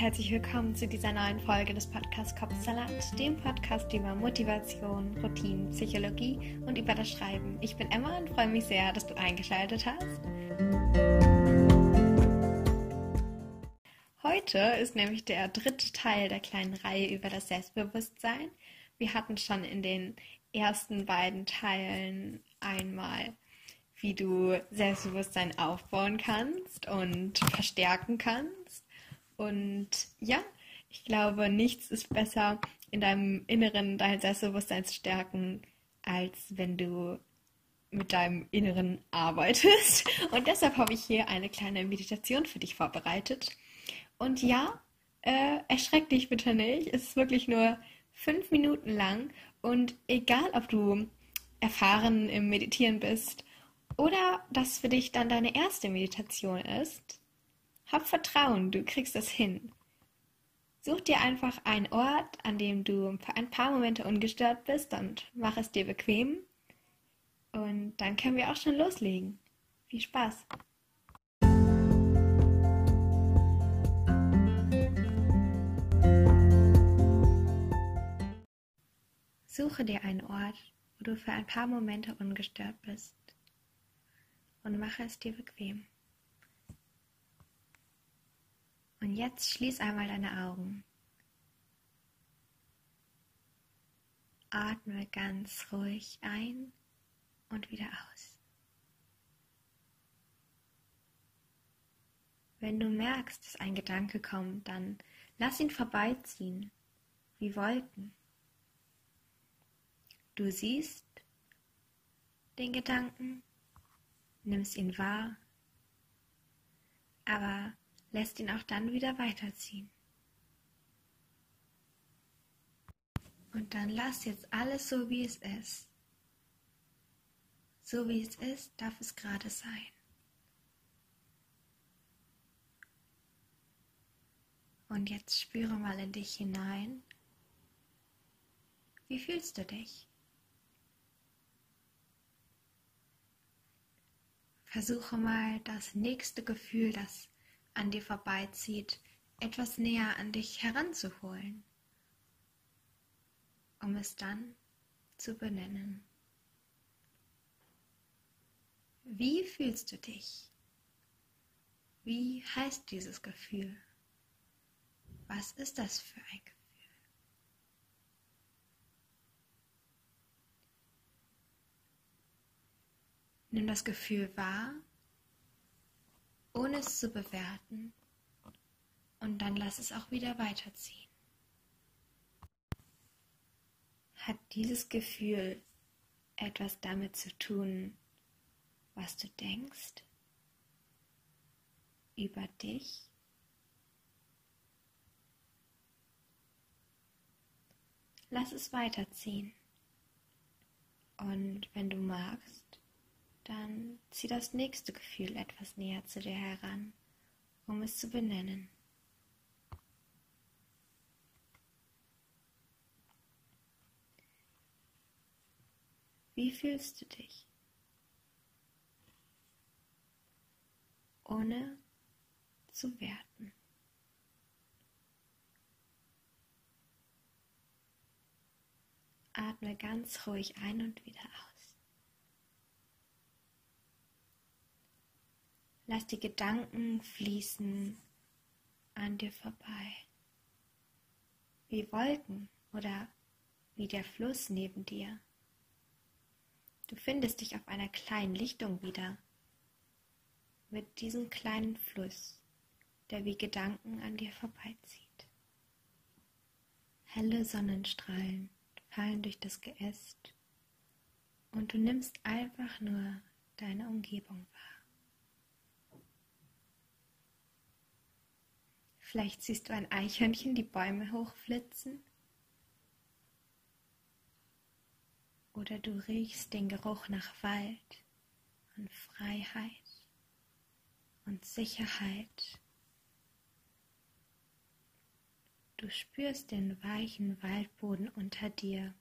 herzlich willkommen zu dieser neuen Folge des Podcasts Kopfsalat, dem Podcast über Motivation, Routinen, Psychologie und über das Schreiben. Ich bin Emma und freue mich sehr, dass du eingeschaltet hast. Heute ist nämlich der dritte Teil der kleinen Reihe über das Selbstbewusstsein. Wir hatten schon in den ersten beiden Teilen einmal wie du Selbstbewusstsein aufbauen kannst und verstärken kannst. Und ja, ich glaube, nichts ist besser in deinem Inneren dein Selbstbewusstsein zu stärken, als wenn du mit deinem Inneren arbeitest. Und deshalb habe ich hier eine kleine Meditation für dich vorbereitet. Und ja, äh, erschreck dich bitte nicht. Es ist wirklich nur fünf Minuten lang. Und egal, ob du erfahren im Meditieren bist oder das für dich dann deine erste Meditation ist, hab Vertrauen, du kriegst das hin. Such dir einfach einen Ort, an dem du für ein paar Momente ungestört bist und mach es dir bequem. Und dann können wir auch schon loslegen. Viel Spaß! Suche dir einen Ort, wo du für ein paar Momente ungestört bist und mache es dir bequem. Und jetzt schließ einmal deine Augen. Atme ganz ruhig ein und wieder aus. Wenn du merkst, dass ein Gedanke kommt, dann lass ihn vorbeiziehen, wie Wolken. Du siehst den Gedanken, nimmst ihn wahr, aber lässt ihn auch dann wieder weiterziehen. Und dann lass jetzt alles so, wie es ist. So wie es ist, darf es gerade sein. Und jetzt spüre mal in dich hinein. Wie fühlst du dich? Versuche mal das nächste Gefühl, das an dir vorbeizieht, etwas näher an dich heranzuholen, um es dann zu benennen. Wie fühlst du dich? Wie heißt dieses Gefühl? Was ist das für ein Gefühl? Nimm das Gefühl wahr ohne es zu bewerten. Und dann lass es auch wieder weiterziehen. Hat dieses Gefühl etwas damit zu tun, was du denkst über dich? Lass es weiterziehen. Und wenn du magst, dann zieh das nächste Gefühl etwas näher zu dir heran, um es zu benennen. Wie fühlst du dich? Ohne zu werten. Atme ganz ruhig ein und wieder aus. Lass die Gedanken fließen an dir vorbei. Wie Wolken oder wie der Fluss neben dir. Du findest dich auf einer kleinen Lichtung wieder. Mit diesem kleinen Fluss, der wie Gedanken an dir vorbeizieht. Helle Sonnenstrahlen fallen durch das Geäst und du nimmst einfach nur deine Umgebung wahr. Vielleicht siehst du ein Eichhörnchen die Bäume hochflitzen. Oder du riechst den Geruch nach Wald und Freiheit und Sicherheit. Du spürst den weichen Waldboden unter dir.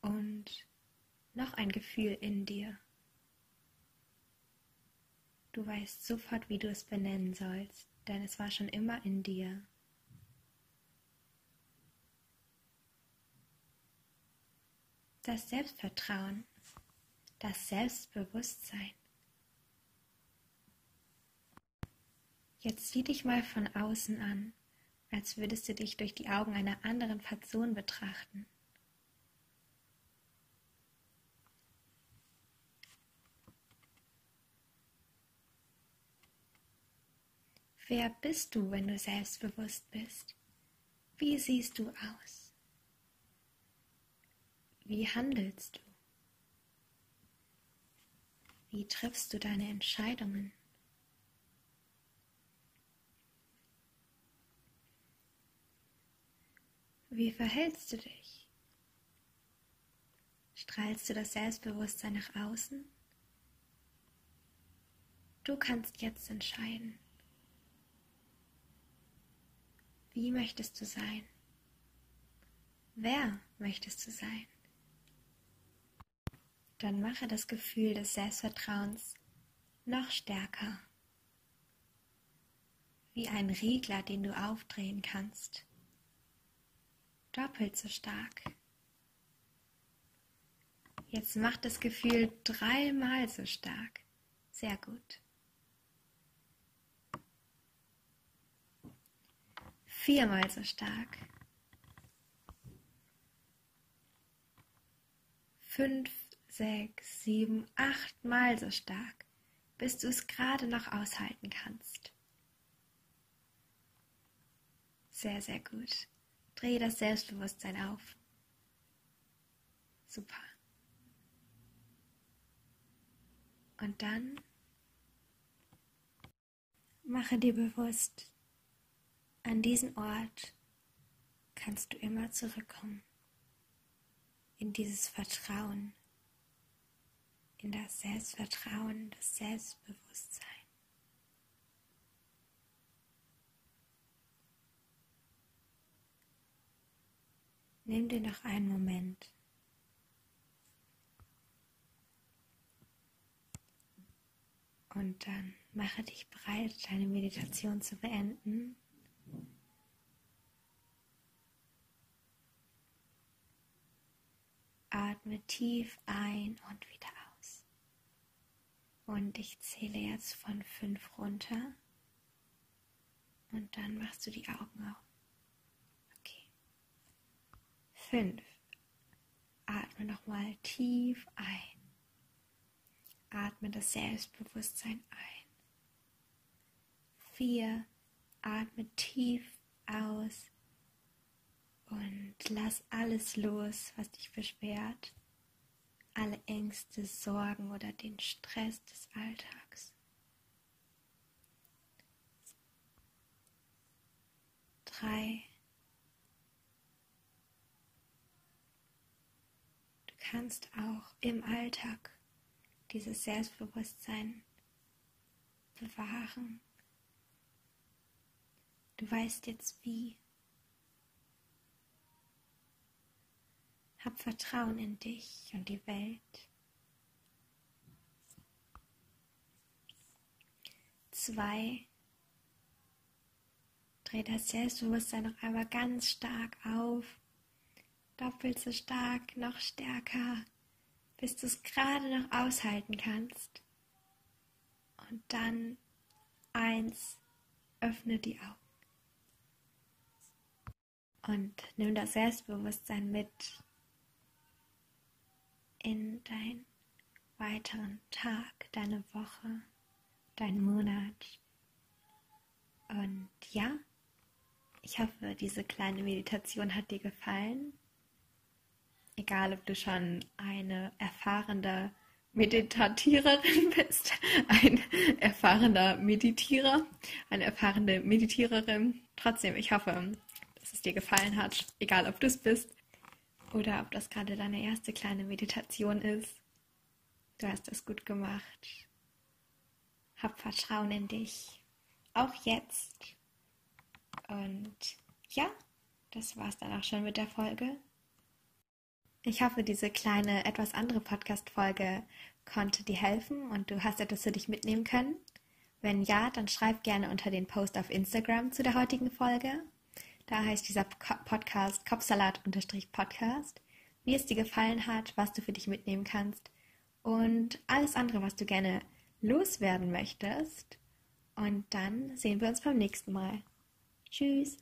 Und noch ein Gefühl in dir. Du weißt sofort, wie du es benennen sollst, denn es war schon immer in dir. Das Selbstvertrauen, das Selbstbewusstsein. Jetzt sieh dich mal von außen an, als würdest du dich durch die Augen einer anderen Person betrachten. Wer bist du, wenn du selbstbewusst bist? Wie siehst du aus? Wie handelst du? Wie triffst du deine Entscheidungen? Wie verhältst du dich? Strahlst du das Selbstbewusstsein nach außen? Du kannst jetzt entscheiden. Wie möchtest du sein? Wer möchtest du sein? Dann mache das Gefühl des Selbstvertrauens noch stärker. Wie ein Riegler, den du aufdrehen kannst. Doppelt so stark. Jetzt mach das Gefühl dreimal so stark. Sehr gut. Viermal so stark. Fünf, sechs, sieben, achtmal so stark, bis du es gerade noch aushalten kannst. Sehr, sehr gut. Dreh das Selbstbewusstsein auf. Super. Und dann mache dir bewusst, an diesen Ort kannst du immer zurückkommen, in dieses Vertrauen, in das Selbstvertrauen, das Selbstbewusstsein. Nimm dir noch einen Moment. Und dann mache dich bereit, deine Meditation zu beenden. Atme tief ein und wieder aus. Und ich zähle jetzt von fünf runter. Und dann machst du die Augen auf. Okay. Fünf. Atme nochmal tief ein. Atme das Selbstbewusstsein ein. Vier. Atme tief aus und lass alles los, was dich beschwert. Alle Ängste, Sorgen oder den Stress des Alltags. Drei. Du kannst auch im Alltag dieses Selbstbewusstsein bewahren. Du weißt jetzt wie. Hab Vertrauen in dich und die Welt. Zwei. Dreh das Selbstbewusstsein noch einmal ganz stark auf. Doppelt so stark, noch stärker, bis du es gerade noch aushalten kannst. Und dann eins, öffne die Augen. Und nimm das Selbstbewusstsein mit in deinen weiteren Tag, deine Woche, deinen Monat. Und ja, ich hoffe, diese kleine Meditation hat dir gefallen. Egal, ob du schon eine erfahrene Meditatiererin bist, ein erfahrener Meditierer, eine erfahrene Meditiererin. Trotzdem, ich hoffe, dass es dir gefallen hat, egal ob du es bist oder ob das gerade deine erste kleine Meditation ist. Du hast es gut gemacht. Hab Vertrauen in dich. Auch jetzt. Und ja, das war's dann auch schon mit der Folge. Ich hoffe, diese kleine, etwas andere Podcast-Folge konnte dir helfen und du hast etwas für dich mitnehmen können. Wenn ja, dann schreib gerne unter den Post auf Instagram zu der heutigen Folge. Da heißt dieser Podcast Kopfsalat-Podcast, wie es dir gefallen hat, was du für dich mitnehmen kannst und alles andere, was du gerne loswerden möchtest. Und dann sehen wir uns beim nächsten Mal. Tschüss.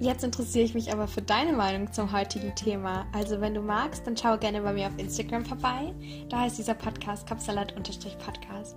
Jetzt interessiere ich mich aber für deine Meinung zum heutigen Thema. Also wenn du magst, dann schau gerne bei mir auf Instagram vorbei. Da heißt dieser Podcast Kopfsalat-Podcast.